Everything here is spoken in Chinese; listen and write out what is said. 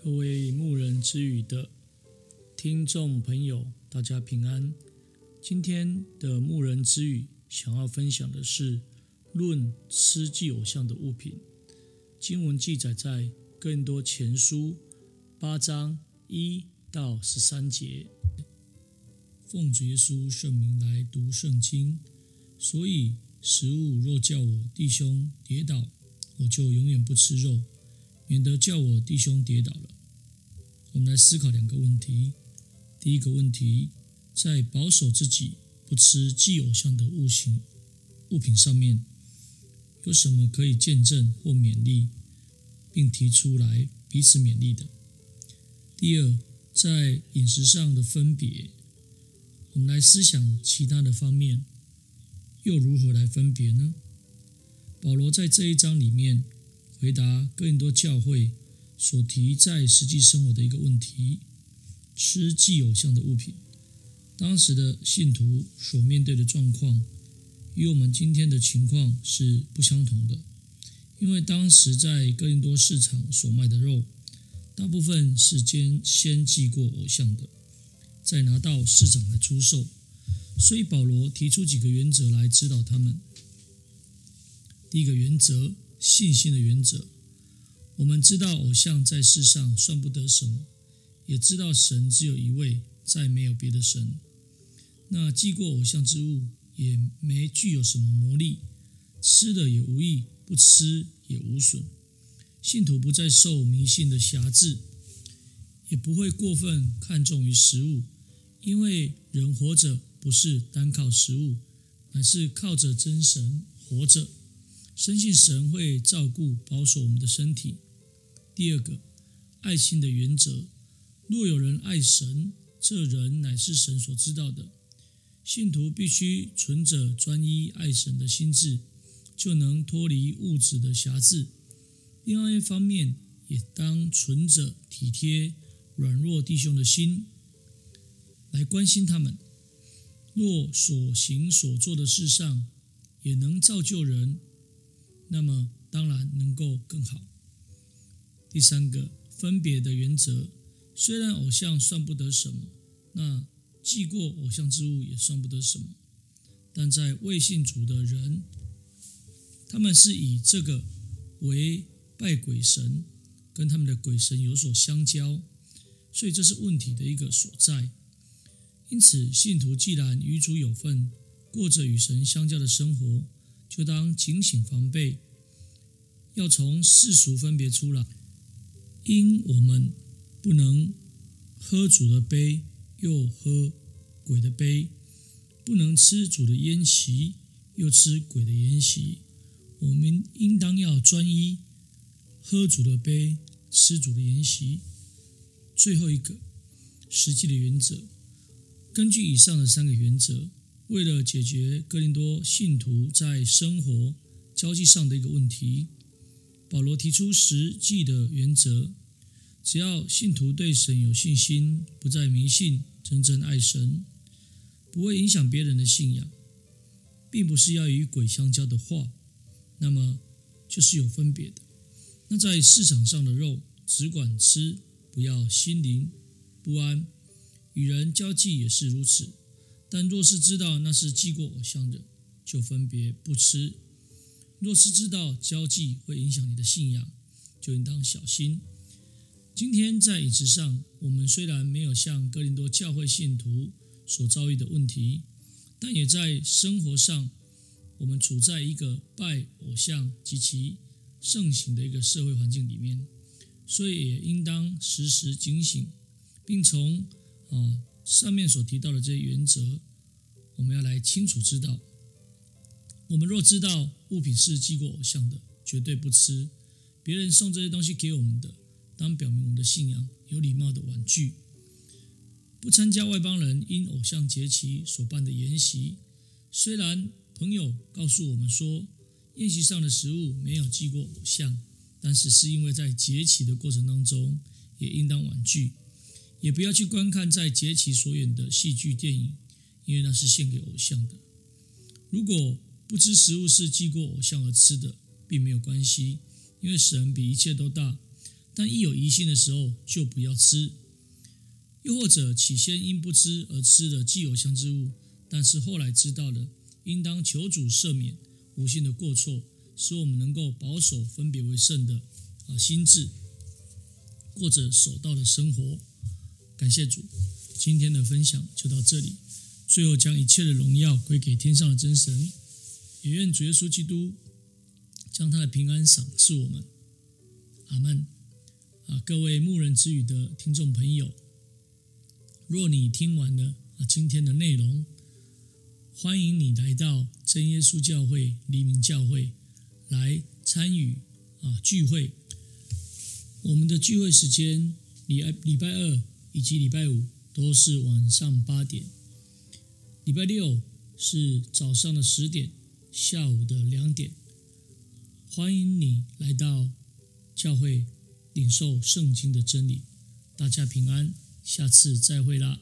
各位牧人之语的听众朋友，大家平安。今天的牧人之语想要分享的是论吃祭偶像的物品。经文记载在更多前书八章一到十三节。奉主耶稣圣名来读圣经。所以食物若叫我弟兄跌倒，我就永远不吃肉。免得叫我弟兄跌倒了。我们来思考两个问题。第一个问题，在保守自己不吃祭偶像的物形物品上面，有什么可以见证或勉励，并提出来彼此勉励的？第二，在饮食上的分别，我们来思想其他的方面，又如何来分别呢？保罗在这一章里面。回答哥林多教会所提在实际生活的一个问题：吃祭偶像的物品。当时的信徒所面对的状况，与我们今天的情况是不相同的。因为当时在哥林多市场所卖的肉，大部分是先先祭过偶像的，再拿到市场来出售。所以保罗提出几个原则来指导他们。第一个原则。信心的原则，我们知道偶像在世上算不得什么，也知道神只有一位，再没有别的神。那祭过偶像之物也没具有什么魔力，吃的也无益，不吃也无损。信徒不再受迷信的辖制，也不会过分看重于食物，因为人活着不是单靠食物，乃是靠着真神活着。深信神会照顾保守我们的身体。第二个，爱心的原则：若有人爱神，这人乃是神所知道的。信徒必须存着专一爱神的心志，就能脱离物质的辖制。另外一方面，也当存着体贴软弱弟兄的心，来关心他们。若所行所做的事上，也能造就人。那么当然能够更好。第三个分别的原则，虽然偶像算不得什么，那祭过偶像之物也算不得什么，但在未信主的人，他们是以这个为拜鬼神，跟他们的鬼神有所相交，所以这是问题的一个所在。因此，信徒既然与主有份，过着与神相交的生活。就当警醒防备，要从世俗分别出来，因我们不能喝主的杯，又喝鬼的杯；不能吃主的筵席，又吃鬼的筵席。我们应当要专一，喝主的杯，吃主的筵席。最后一个实际的原则，根据以上的三个原则。为了解决哥林多信徒在生活交际上的一个问题，保罗提出实际的原则：只要信徒对神有信心，不再迷信，真正爱神，不会影响别人的信仰，并不是要与鬼相交的话，那么就是有分别的。那在市场上的肉，只管吃，不要心灵不安；与人交际也是如此。但若是知道那是祭过偶像的，就分别不吃；若是知道交际会影响你的信仰，就应当小心。今天在饮食上，我们虽然没有像哥林多教会信徒所遭遇的问题，但也在生活上，我们处在一个拜偶像及其盛行的一个社会环境里面，所以也应当时时警醒，并从啊。上面所提到的这些原则，我们要来清楚知道。我们若知道物品是祭过偶像的，绝对不吃。别人送这些东西给我们的，当表明我们的信仰，有礼貌的婉拒。不参加外邦人因偶像节期所办的筵席。虽然朋友告诉我们说，宴席上的食物没有祭过偶像，但是是因为在节期的过程当中，也应当婉拒。也不要去观看在节期所演的戏剧电影，因为那是献给偶像的。如果不知食物是祭过偶像而吃的，并没有关系，因为神比一切都大。但一有疑心的时候就不要吃。又或者起先因不知而吃了祭偶像之物，但是后来知道了，应当求主赦免无心的过错，使我们能够保守分别为圣的啊心智，过着守道的生活。感谢主，今天的分享就到这里。最后将一切的荣耀归给天上的真神，也愿主耶稣基督将他的平安赏赐我们。阿门。啊，各位牧人之语的听众朋友，若你听完了啊今天的内容，欢迎你来到真耶稣教会黎明教会来参与啊聚会。我们的聚会时间礼拜礼拜二以及礼拜五都是晚上八点，礼拜六是早上的十点，下午的两点。欢迎你来到教会领受圣经的真理。大家平安，下次再会啦。